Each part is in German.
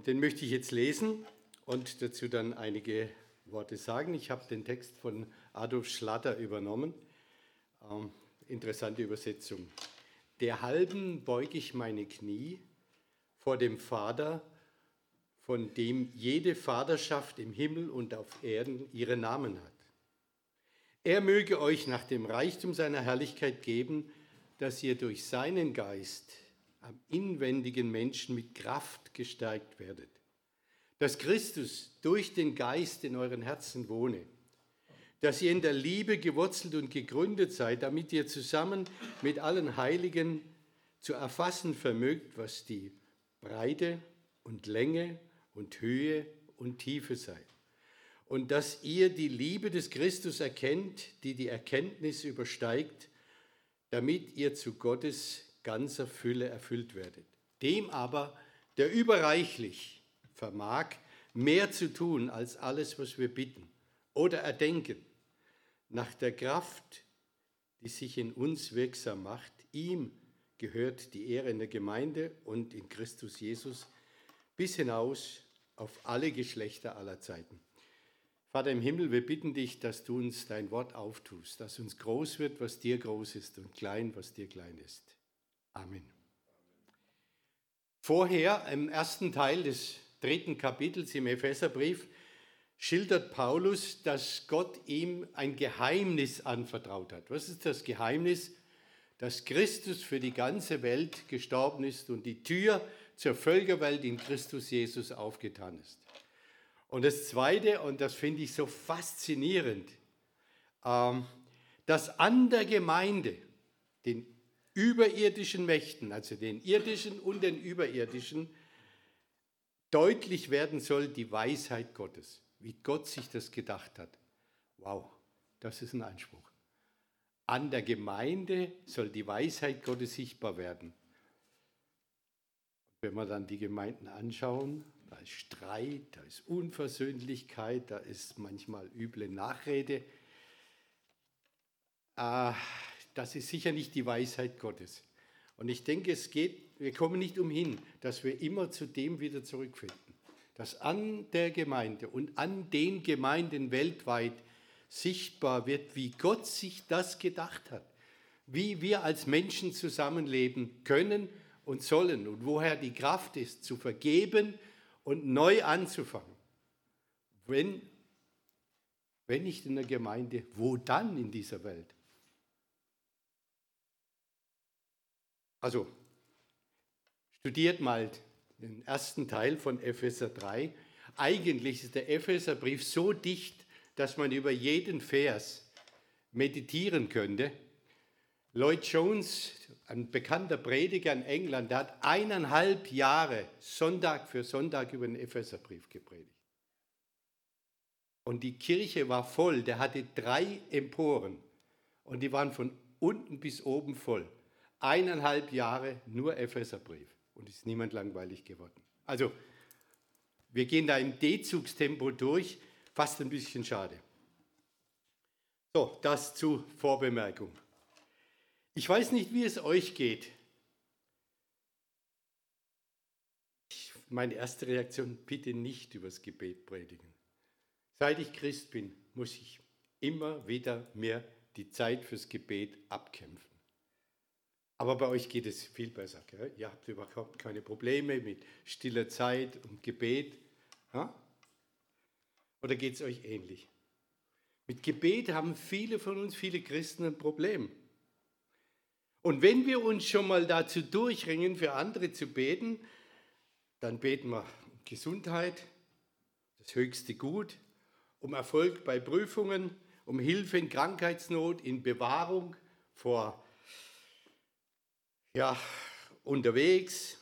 Und den möchte ich jetzt lesen und dazu dann einige Worte sagen. Ich habe den Text von Adolf Schlatter übernommen. Ähm, interessante Übersetzung. Der halben beuge ich meine Knie vor dem Vater, von dem jede Vaterschaft im Himmel und auf Erden ihren Namen hat. Er möge euch nach dem Reichtum seiner Herrlichkeit geben, dass ihr durch seinen Geist am inwendigen Menschen mit Kraft gestärkt werdet. Dass Christus durch den Geist in euren Herzen wohne. Dass ihr in der Liebe gewurzelt und gegründet seid, damit ihr zusammen mit allen Heiligen zu erfassen vermögt, was die Breite und Länge und Höhe und Tiefe sei. Und dass ihr die Liebe des Christus erkennt, die die Erkenntnis übersteigt, damit ihr zu Gottes ganzer Fülle erfüllt werdet. Dem aber, der überreichlich vermag, mehr zu tun als alles, was wir bitten oder erdenken, nach der Kraft, die sich in uns wirksam macht, ihm gehört die Ehre in der Gemeinde und in Christus Jesus bis hinaus auf alle Geschlechter aller Zeiten. Vater im Himmel, wir bitten dich, dass du uns dein Wort auftust, dass uns groß wird, was dir groß ist und klein, was dir klein ist. Amen. Vorher, im ersten Teil des dritten Kapitels im Epheserbrief, schildert Paulus, dass Gott ihm ein Geheimnis anvertraut hat. Was ist das Geheimnis? Dass Christus für die ganze Welt gestorben ist und die Tür zur Völkerwelt in Christus Jesus aufgetan ist. Und das Zweite, und das finde ich so faszinierend, ähm, dass an der Gemeinde, den überirdischen Mächten, also den irdischen und den überirdischen, deutlich werden soll die Weisheit Gottes, wie Gott sich das gedacht hat. Wow, das ist ein Anspruch. An der Gemeinde soll die Weisheit Gottes sichtbar werden. Wenn wir dann die Gemeinden anschauen, da ist Streit, da ist Unversöhnlichkeit, da ist manchmal üble Nachrede. Äh, das ist sicher nicht die Weisheit Gottes. Und ich denke, es geht, wir kommen nicht umhin, dass wir immer zu dem wieder zurückfinden. Dass an der Gemeinde und an den Gemeinden weltweit sichtbar wird, wie Gott sich das gedacht hat. Wie wir als Menschen zusammenleben können und sollen und woher die Kraft ist, zu vergeben und neu anzufangen. Wenn, wenn nicht in der Gemeinde, wo dann in dieser Welt? Also, studiert mal den ersten Teil von Epheser 3. Eigentlich ist der Epheserbrief so dicht, dass man über jeden Vers meditieren könnte. Lloyd Jones, ein bekannter Prediger in England, der hat eineinhalb Jahre Sonntag für Sonntag über den Epheserbrief gepredigt. Und die Kirche war voll, der hatte drei Emporen und die waren von unten bis oben voll eineinhalb Jahre nur Epheserbrief und ist niemand langweilig geworden. Also, wir gehen da im D-Zugstempo durch, fast ein bisschen schade. So, das zu Vorbemerkung. Ich weiß nicht, wie es euch geht. meine erste Reaktion, bitte nicht übers Gebet predigen. Seit ich Christ bin, muss ich immer wieder mehr die Zeit fürs Gebet abkämpfen. Aber bei euch geht es viel besser. Gell? Ihr habt überhaupt keine Probleme mit stiller Zeit und Gebet. Ja? Oder geht es euch ähnlich? Mit Gebet haben viele von uns, viele Christen ein Problem. Und wenn wir uns schon mal dazu durchringen, für andere zu beten, dann beten wir um Gesundheit, das höchste Gut, um Erfolg bei Prüfungen, um Hilfe in Krankheitsnot, in Bewahrung vor ja, unterwegs,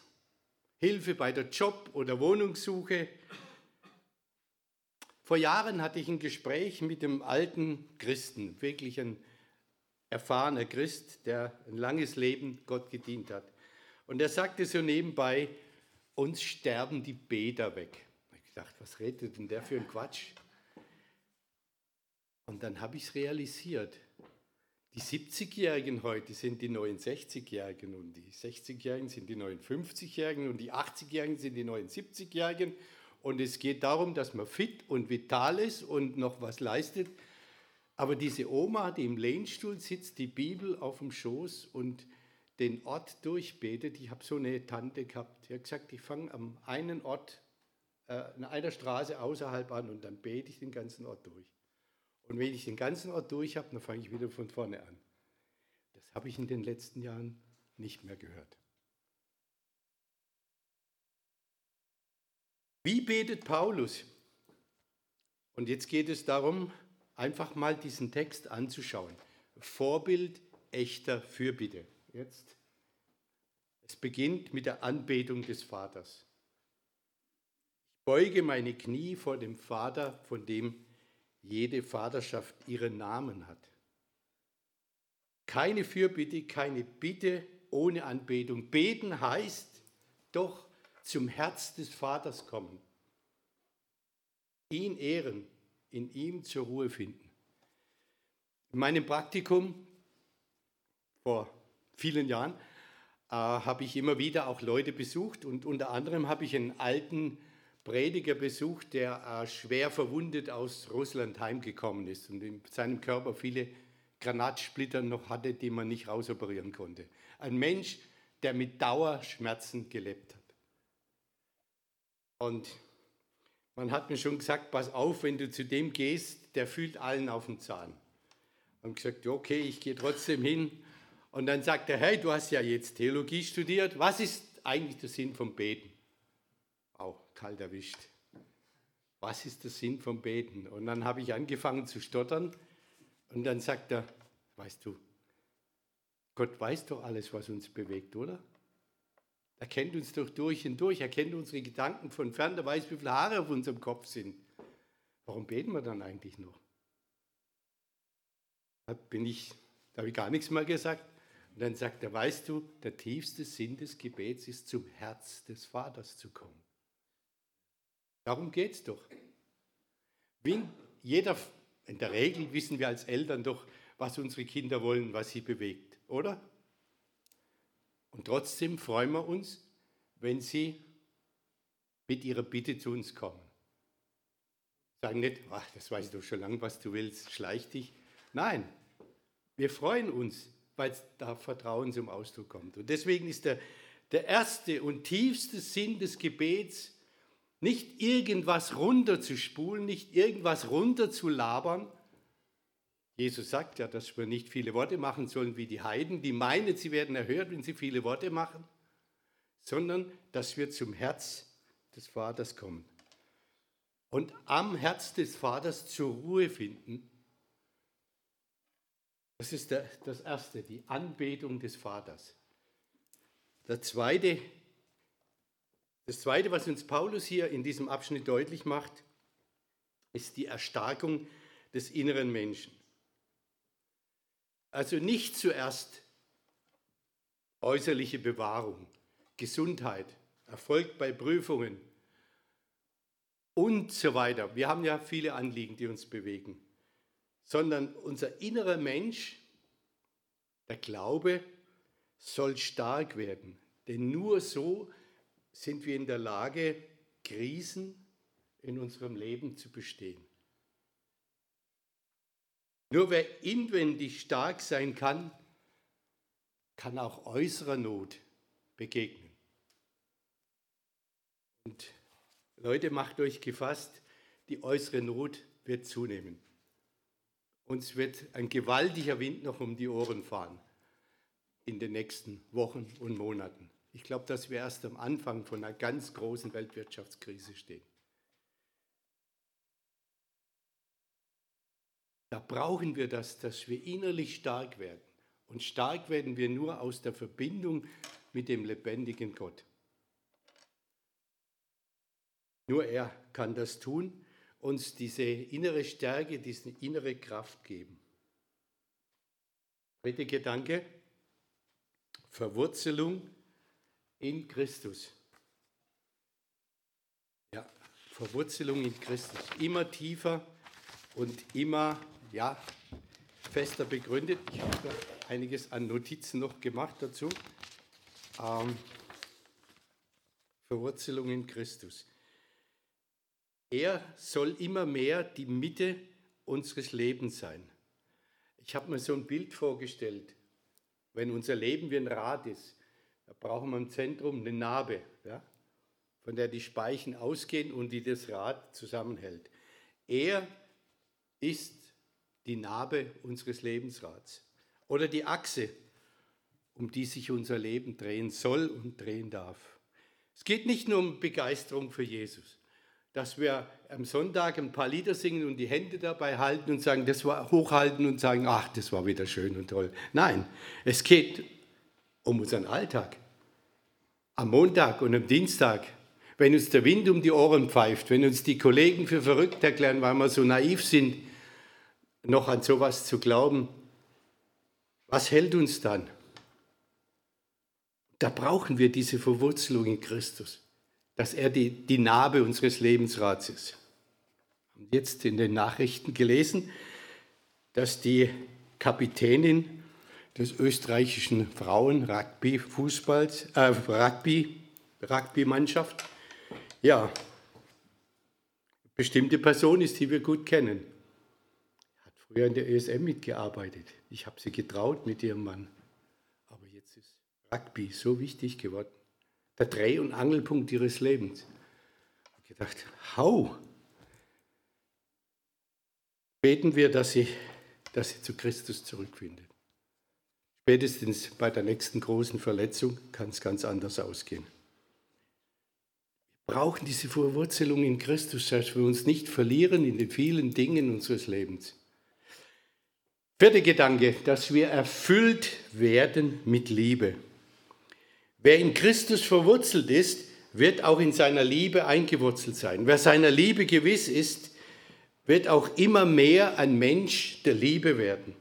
Hilfe bei der Job- oder Wohnungssuche. Vor Jahren hatte ich ein Gespräch mit dem alten Christen, wirklich ein erfahrener Christ, der ein langes Leben Gott gedient hat. Und er sagte so nebenbei, uns sterben die Bäder weg. Ich dachte, was redet denn der für ein Quatsch? Und dann habe ich es realisiert. Die 70-Jährigen heute sind die neuen 60-Jährigen und die 60-Jährigen sind die neuen 50-Jährigen und die 80-Jährigen sind die neuen 70-Jährigen. Und es geht darum, dass man fit und vital ist und noch was leistet. Aber diese Oma, die im Lehnstuhl sitzt, die Bibel auf dem Schoß und den Ort durchbetet. Ich habe so eine Tante gehabt, die hat gesagt, ich fange am einen Ort, äh, an einer Straße außerhalb an und dann bete ich den ganzen Ort durch. Und wenn ich den ganzen Ort durch habe, dann fange ich wieder von vorne an. Das habe ich in den letzten Jahren nicht mehr gehört. Wie betet Paulus? Und jetzt geht es darum, einfach mal diesen Text anzuschauen. Vorbild echter Fürbitte. Jetzt. Es beginnt mit der Anbetung des Vaters. Ich beuge meine Knie vor dem Vater, von dem jede Vaterschaft ihren Namen hat. Keine Fürbitte, keine Bitte ohne Anbetung. Beten heißt doch zum Herz des Vaters kommen, ihn ehren, in ihm zur Ruhe finden. In meinem Praktikum vor vielen Jahren äh, habe ich immer wieder auch Leute besucht und unter anderem habe ich einen alten Prediger besucht, der äh, schwer verwundet aus Russland heimgekommen ist und in seinem Körper viele Granatsplitter noch hatte, die man nicht rausoperieren konnte. Ein Mensch, der mit Dauerschmerzen gelebt hat. Und man hat mir schon gesagt, pass auf, wenn du zu dem gehst, der fühlt allen auf den Zahn. Und gesagt, okay, ich gehe trotzdem hin und dann sagt er, hey, du hast ja jetzt Theologie studiert, was ist eigentlich der Sinn vom Beten? Kalt erwischt. Was ist der Sinn vom Beten? Und dann habe ich angefangen zu stottern und dann sagt er, weißt du, Gott weiß doch alles, was uns bewegt, oder? Er kennt uns doch durch und durch, er kennt unsere Gedanken von fern, er weiß, wie viele Haare auf unserem Kopf sind. Warum beten wir dann eigentlich noch? Da bin ich, da habe ich gar nichts mehr gesagt. Und dann sagt er, weißt du, der tiefste Sinn des Gebets ist, zum Herz des Vaters zu kommen. Darum geht es doch. Wenn jeder, in der Regel wissen wir als Eltern doch, was unsere Kinder wollen, was sie bewegt, oder? Und trotzdem freuen wir uns, wenn sie mit ihrer Bitte zu uns kommen. Sagen nicht, ach, das weiß ich doch schon lange, was du willst, schleich dich. Nein, wir freuen uns, weil da Vertrauen zum Ausdruck kommt. Und deswegen ist der, der erste und tiefste Sinn des Gebets, nicht irgendwas runterzuspulen, nicht irgendwas runterzulabern. Jesus sagt ja, dass wir nicht viele Worte machen sollen wie die Heiden, die meinen, sie werden erhört, wenn sie viele Worte machen, sondern dass wir zum Herz des Vaters kommen. Und am Herz des Vaters zur Ruhe finden das ist der, das Erste, die Anbetung des Vaters. Der zweite, das Zweite, was uns Paulus hier in diesem Abschnitt deutlich macht, ist die Erstarkung des inneren Menschen. Also nicht zuerst äußerliche Bewahrung, Gesundheit, Erfolg bei Prüfungen und so weiter. Wir haben ja viele Anliegen, die uns bewegen sondern unser innerer Mensch, der Glaube, soll stark werden. Denn nur so sind wir in der Lage, Krisen in unserem Leben zu bestehen. Nur wer inwendig stark sein kann, kann auch äußerer Not begegnen. Und Leute, macht euch gefasst, die äußere Not wird zunehmen. Uns wird ein gewaltiger Wind noch um die Ohren fahren in den nächsten Wochen und Monaten. Ich glaube, dass wir erst am Anfang von einer ganz großen Weltwirtschaftskrise stehen. Da brauchen wir das, dass wir innerlich stark werden. Und stark werden wir nur aus der Verbindung mit dem lebendigen Gott. Nur er kann das tun uns diese innere Stärke, diese innere Kraft geben. Dritter Gedanke, Verwurzelung in Christus. Ja, Verwurzelung in Christus. Immer tiefer und immer ja, fester begründet. Ich habe einiges an Notizen noch gemacht dazu. Ähm, Verwurzelung in Christus. Er soll immer mehr die Mitte unseres Lebens sein. Ich habe mir so ein Bild vorgestellt. Wenn unser Leben wie ein Rad ist, da brauchen wir im Zentrum eine Narbe, ja, von der die Speichen ausgehen und die das Rad zusammenhält. Er ist die Narbe unseres Lebensrads oder die Achse, um die sich unser Leben drehen soll und drehen darf. Es geht nicht nur um Begeisterung für Jesus, dass wir am Sonntag ein paar Lieder singen und die Hände dabei halten und sagen, das war hochhalten und sagen, ach, das war wieder schön und toll. Nein, es geht um unseren Alltag. Am Montag und am Dienstag, wenn uns der Wind um die Ohren pfeift, wenn uns die Kollegen für verrückt erklären, weil wir so naiv sind, noch an sowas zu glauben, was hält uns dann? Da brauchen wir diese Verwurzelung in Christus, dass er die, die Narbe unseres Lebensrats ist. Haben jetzt in den Nachrichten gelesen, dass die Kapitänin des österreichischen Frauen-Rugby-Fußballs, äh, Rugby, Rugby-Mannschaft, ja, bestimmte Person ist, die wir gut kennen. Hat früher in der ESM mitgearbeitet. Ich habe sie getraut mit ihrem Mann. Aber jetzt ist Rugby so wichtig geworden. Der Dreh- und Angelpunkt ihres Lebens. Ich habe gedacht, hau! Beten wir, dass sie, dass sie zu Christus zurückfindet. Spätestens bei der nächsten großen Verletzung kann es ganz anders ausgehen. Wir brauchen diese Verwurzelung in Christus, dass wir uns nicht verlieren in den vielen Dingen unseres Lebens. Vierter Gedanke, dass wir erfüllt werden mit Liebe. Wer in Christus verwurzelt ist, wird auch in seiner Liebe eingewurzelt sein. Wer seiner Liebe gewiss ist, wird auch immer mehr ein Mensch der Liebe werden.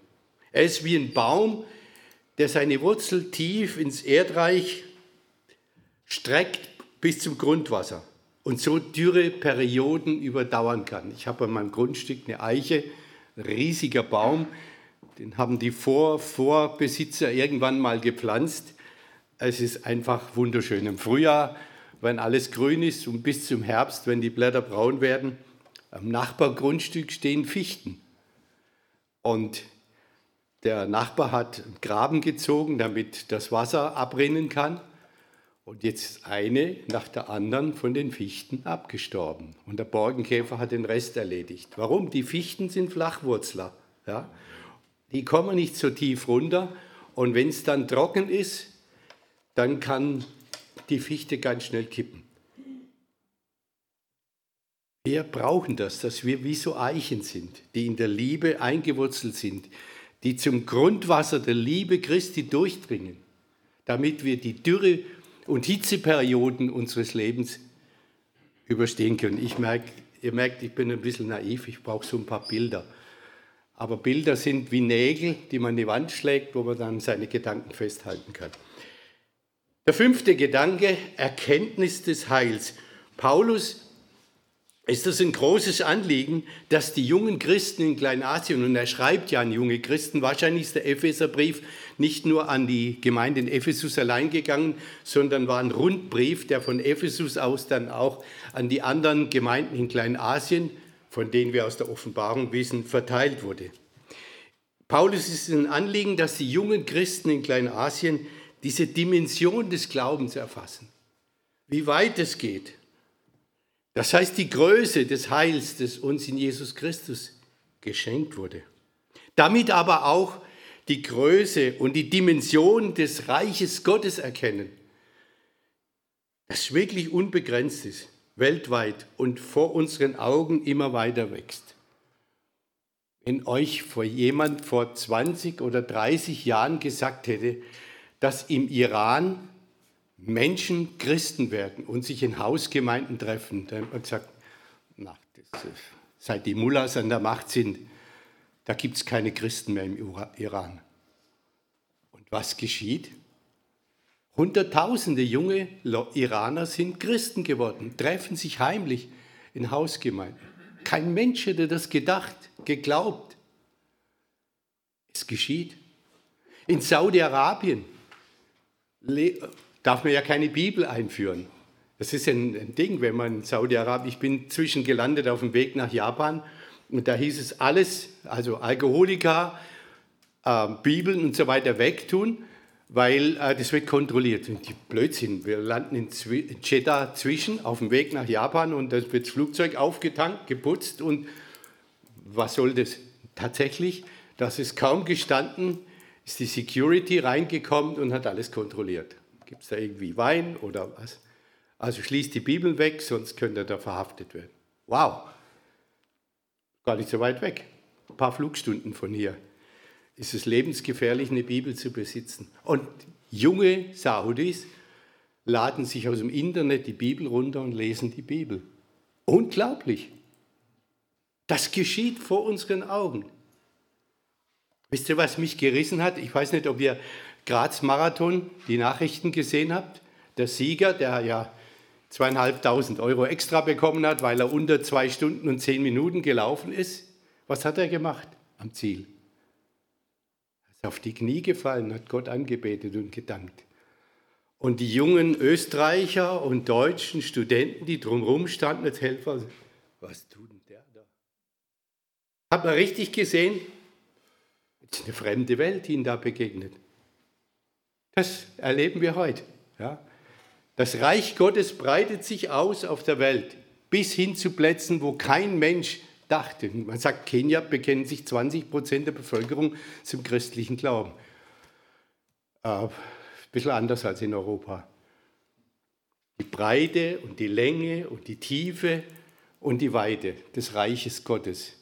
Er ist wie ein Baum, der seine Wurzel tief ins Erdreich streckt bis zum Grundwasser und so dürre Perioden überdauern kann. Ich habe an meinem Grundstück eine Eiche, ein riesiger Baum, den haben die Vor Vorbesitzer irgendwann mal gepflanzt. Es ist einfach wunderschön. Im Frühjahr, wenn alles grün ist und bis zum Herbst, wenn die Blätter braun werden, am Nachbargrundstück stehen Fichten. Und der Nachbar hat einen Graben gezogen, damit das Wasser abrinnen kann. Und jetzt eine nach der anderen von den Fichten abgestorben. Und der Borkenkäfer hat den Rest erledigt. Warum? Die Fichten sind Flachwurzler. Ja? Die kommen nicht so tief runter und wenn es dann trocken ist, dann kann die Fichte ganz schnell kippen. Wir brauchen das, dass wir wie so Eichen sind, die in der Liebe eingewurzelt sind, die zum Grundwasser der Liebe Christi durchdringen, damit wir die Dürre und Hitzeperioden unseres Lebens überstehen können. Ich merke, ihr merkt, ich bin ein bisschen naiv, ich brauche so ein paar Bilder. Aber Bilder sind wie Nägel, die man in die Wand schlägt, wo man dann seine Gedanken festhalten kann. Der fünfte Gedanke, Erkenntnis des Heils. Paulus ist das ein großes Anliegen, dass die jungen Christen in Kleinasien, und er schreibt ja an junge Christen, wahrscheinlich ist der Epheserbrief nicht nur an die Gemeinde in Ephesus allein gegangen, sondern war ein Rundbrief, der von Ephesus aus dann auch an die anderen Gemeinden in Kleinasien von denen wir aus der Offenbarung wissen, verteilt wurde. Paulus ist ein Anliegen, dass die jungen Christen in Kleinasien diese Dimension des Glaubens erfassen, wie weit es geht. Das heißt die Größe des Heils, das uns in Jesus Christus geschenkt wurde. Damit aber auch die Größe und die Dimension des Reiches Gottes erkennen, das wirklich unbegrenzt ist weltweit und vor unseren Augen immer weiter wächst. Wenn euch vor jemand vor 20 oder 30 Jahren gesagt hätte, dass im Iran Menschen Christen werden und sich in Hausgemeinden treffen, dann hätte man gesagt, na, das, seit die Mullahs an der Macht sind, da gibt es keine Christen mehr im Iran. Und was geschieht? Hunderttausende junge Iraner sind Christen geworden, treffen sich heimlich in Hausgemeinden. Kein Mensch hätte das gedacht, geglaubt. Es geschieht. In Saudi-Arabien darf man ja keine Bibel einführen. Das ist ein, Ding, wenn man in Saudi-Arabien, ich bin zwischengelandet auf dem Weg nach Japan und da hieß es alles, also Alkoholiker, äh, Bibeln und so weiter wegtun, weil äh, das wird kontrolliert. Und die Blödsinn, wir landen in, in Jeddah zwischen auf dem Weg nach Japan und da wird das Flugzeug aufgetankt, geputzt und was soll das? Tatsächlich, das ist kaum gestanden, ist die Security reingekommen und hat alles kontrolliert. Gibt es da irgendwie Wein oder was? Also schließt die Bibel weg, sonst könnte er da verhaftet werden. Wow, gar nicht so weit weg. Ein paar Flugstunden von hier ist es lebensgefährlich, eine Bibel zu besitzen. Und junge Saudis laden sich aus dem Internet die Bibel runter und lesen die Bibel. Unglaublich. Das geschieht vor unseren Augen. Wisst ihr, was mich gerissen hat? Ich weiß nicht, ob ihr Graz Marathon die Nachrichten gesehen habt. Der Sieger, der ja zweieinhalbtausend Euro extra bekommen hat, weil er unter zwei Stunden und zehn Minuten gelaufen ist. Was hat er gemacht am Ziel? Er ist auf die Knie gefallen, hat Gott angebetet und gedankt. Und die jungen Österreicher und deutschen Studenten, die drumherum standen als Helfer, was tut denn der da? Hat man richtig gesehen? Es ist eine fremde Welt, die ihnen da begegnet. Das erleben wir heute. Ja? Das Reich Gottes breitet sich aus auf der Welt bis hin zu Plätzen, wo kein Mensch dachte. Man sagt, Kenia bekennen sich 20 Prozent der Bevölkerung zum christlichen Glauben. Äh, ein bisschen anders als in Europa. Die Breite und die Länge und die Tiefe und die Weite des Reiches Gottes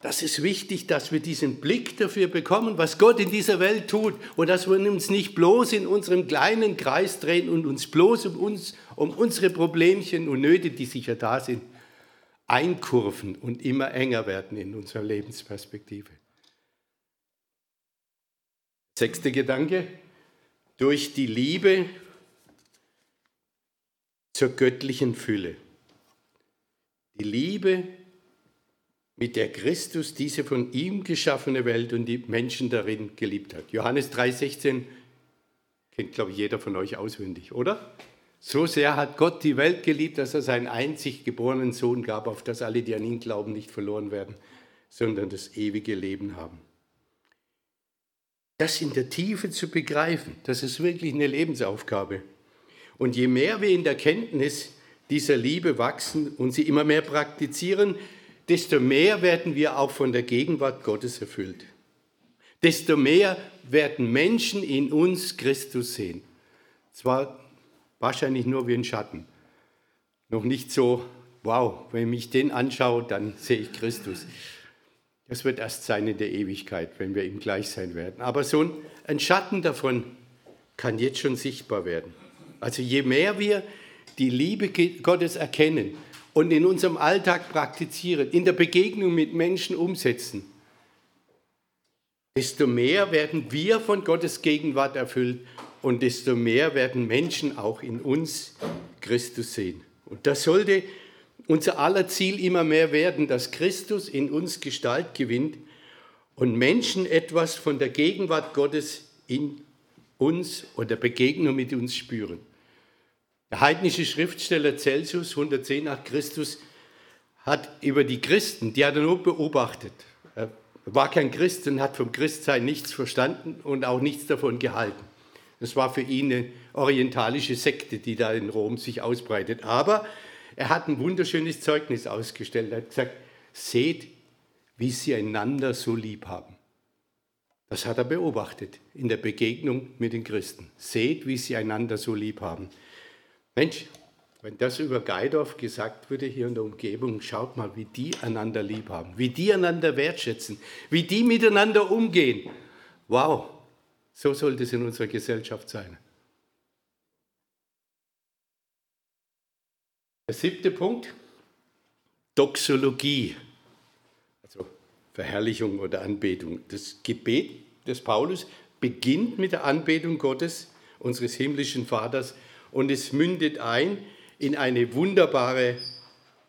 das ist wichtig, dass wir diesen Blick dafür bekommen, was Gott in dieser Welt tut und dass wir uns nicht bloß in unserem kleinen Kreis drehen und uns bloß um, uns, um unsere Problemchen und Nöte, die sicher da sind, einkurven und immer enger werden in unserer Lebensperspektive. Sechster Gedanke, durch die Liebe zur göttlichen Fülle. Die Liebe mit der Christus diese von ihm geschaffene Welt und die Menschen darin geliebt hat. Johannes 3,16 kennt, glaube ich, jeder von euch auswendig, oder? So sehr hat Gott die Welt geliebt, dass er seinen einzig geborenen Sohn gab, auf dass alle, die an ihn glauben, nicht verloren werden, sondern das ewige Leben haben. Das in der Tiefe zu begreifen, das ist wirklich eine Lebensaufgabe. Und je mehr wir in der Kenntnis dieser Liebe wachsen und sie immer mehr praktizieren, desto mehr werden wir auch von der Gegenwart Gottes erfüllt. Desto mehr werden Menschen in uns Christus sehen. Zwar wahrscheinlich nur wie ein Schatten. Noch nicht so, wow, wenn ich den anschaue, dann sehe ich Christus. Das wird erst sein in der Ewigkeit, wenn wir ihm gleich sein werden. Aber so ein Schatten davon kann jetzt schon sichtbar werden. Also je mehr wir die Liebe Gottes erkennen, und in unserem Alltag praktizieren, in der Begegnung mit Menschen umsetzen, desto mehr werden wir von Gottes Gegenwart erfüllt und desto mehr werden Menschen auch in uns Christus sehen. Und das sollte unser aller Ziel immer mehr werden, dass Christus in uns Gestalt gewinnt und Menschen etwas von der Gegenwart Gottes in uns oder Begegnung mit uns spüren. Der heidnische Schriftsteller Celsius, 110 nach Christus, hat über die Christen, die hat er nur beobachtet. Er war kein Christ und hat vom Christsein nichts verstanden und auch nichts davon gehalten. Das war für ihn eine orientalische Sekte, die da in Rom sich ausbreitet. Aber er hat ein wunderschönes Zeugnis ausgestellt. Er hat gesagt, seht, wie sie einander so lieb haben. Das hat er beobachtet in der Begegnung mit den Christen. Seht, wie sie einander so lieb haben. Mensch, wenn das über Geidorf gesagt würde hier in der Umgebung, schaut mal, wie die einander lieb haben, wie die einander wertschätzen, wie die miteinander umgehen. Wow, so sollte es in unserer Gesellschaft sein. Der siebte Punkt, Doxologie, also Verherrlichung oder Anbetung. Das Gebet des Paulus beginnt mit der Anbetung Gottes, unseres himmlischen Vaters, und es mündet ein in eine wunderbare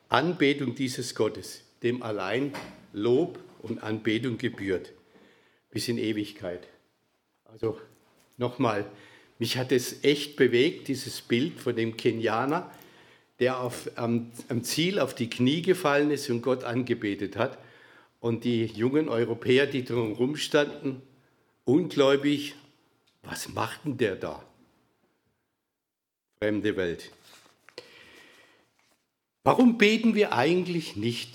Anbetung dieses Gottes, dem allein Lob und Anbetung gebührt. bis in Ewigkeit. Also nochmal, mich hat es echt bewegt, dieses Bild von dem Kenianer, der auf, am, am Ziel auf die Knie gefallen ist und Gott angebetet hat. Und die jungen Europäer, die drumherum standen, ungläubig, was macht denn der da? Fremde Welt. Warum beten wir eigentlich nicht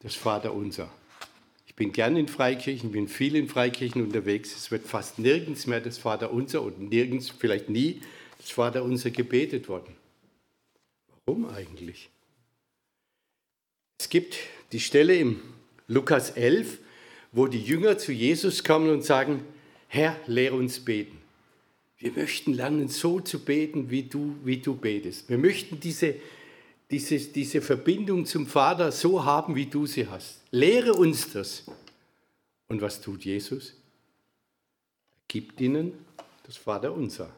das Vaterunser? Ich bin gern in Freikirchen, bin viel in Freikirchen unterwegs. Es wird fast nirgends mehr das Vaterunser und nirgends, vielleicht nie, das Vaterunser gebetet worden. Warum eigentlich? Es gibt die Stelle im Lukas 11, wo die Jünger zu Jesus kommen und sagen, Herr, lehre uns beten. Wir möchten lernen, so zu beten, wie du, wie du betest. Wir möchten diese diese, diese Verbindung zum Vater so haben, wie du sie hast. Lehre uns das. Und was tut Jesus? Er gibt ihnen das Vaterunser.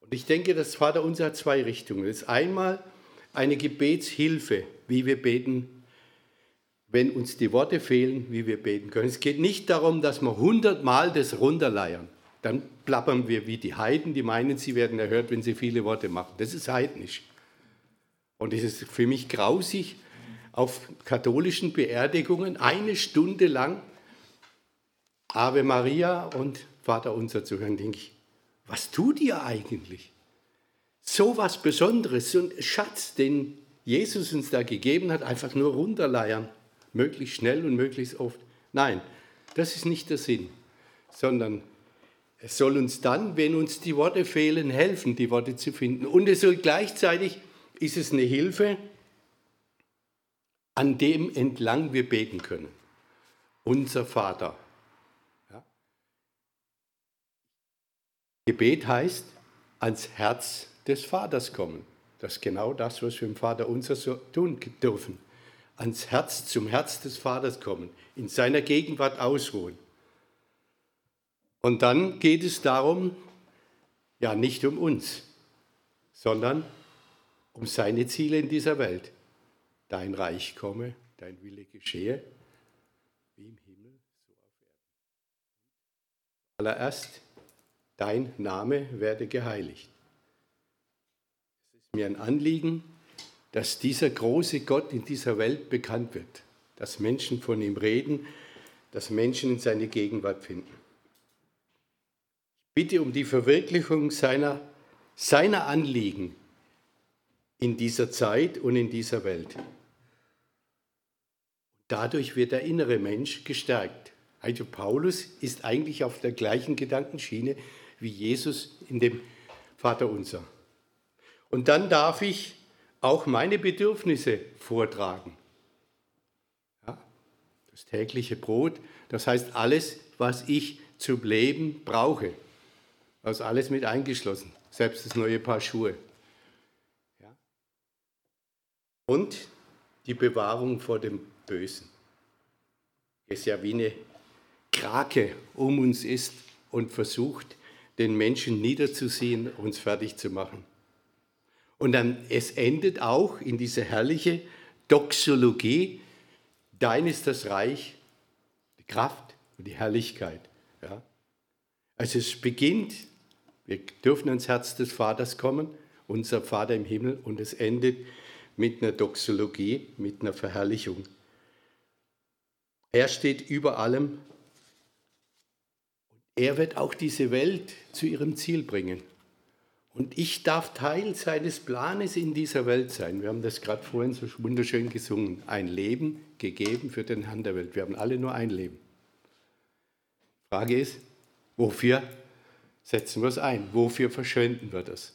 Und ich denke, das Vaterunser hat zwei Richtungen. Das ist einmal eine Gebetshilfe, wie wir beten, wenn uns die Worte fehlen, wie wir beten können. Es geht nicht darum, dass wir hundertmal das runterleiern. Dann plappern wir wie die Heiden, die meinen, sie werden erhört, wenn sie viele Worte machen. Das ist heidnisch. Und es ist für mich grausig, auf katholischen Beerdigungen eine Stunde lang Ave Maria und Vater unser zu hören, denke ich, was tut ihr eigentlich? So was Besonderes, so ein Schatz, den Jesus uns da gegeben hat, einfach nur runterleiern, möglichst schnell und möglichst oft. Nein, das ist nicht der Sinn, sondern es soll uns dann, wenn uns die Worte fehlen, helfen, die Worte zu finden. Und es soll gleichzeitig ist es eine Hilfe, an dem entlang wir beten können. Unser Vater. Ja. Gebet heißt, ans Herz des Vaters kommen. Das ist genau das, was wir im Vater unser so tun dürfen. Ans Herz, zum Herz des Vaters kommen, in seiner Gegenwart ausruhen. Und dann geht es darum, ja nicht um uns, sondern um seine Ziele in dieser Welt. Dein Reich komme, dein Wille geschehe, wie im Himmel, so auf Erden. Allererst, dein Name werde geheiligt. Es ist mir ein Anliegen, dass dieser große Gott in dieser Welt bekannt wird, dass Menschen von ihm reden, dass Menschen in seine Gegenwart finden. Bitte um die Verwirklichung seiner, seiner Anliegen in dieser Zeit und in dieser Welt. Dadurch wird der innere Mensch gestärkt. Also Paulus ist eigentlich auf der gleichen Gedankenschiene wie Jesus in dem Vaterunser. Und dann darf ich auch meine Bedürfnisse vortragen. Ja, das tägliche Brot, das heißt alles, was ich zum Leben brauche. Ist alles mit eingeschlossen, selbst das neue Paar Schuhe und die Bewahrung vor dem Bösen. Es ja wie eine Krake um uns ist und versucht, den Menschen niederzusehen, uns fertig zu machen. Und dann, es endet auch in diese herrliche Doxologie, dein ist das Reich, die Kraft und die Herrlichkeit. Ja? Also es beginnt, wir dürfen ans Herz des Vaters kommen, unser Vater im Himmel, und es endet mit einer Doxologie, mit einer Verherrlichung. Er steht über allem. Er wird auch diese Welt zu ihrem Ziel bringen. Und ich darf Teil seines Planes in dieser Welt sein. Wir haben das gerade vorhin so wunderschön gesungen. Ein Leben gegeben für den Herrn der Welt. Wir haben alle nur ein Leben. Frage ist, wofür setzen wir es ein? Wofür verschwenden wir das?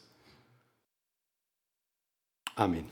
Amen.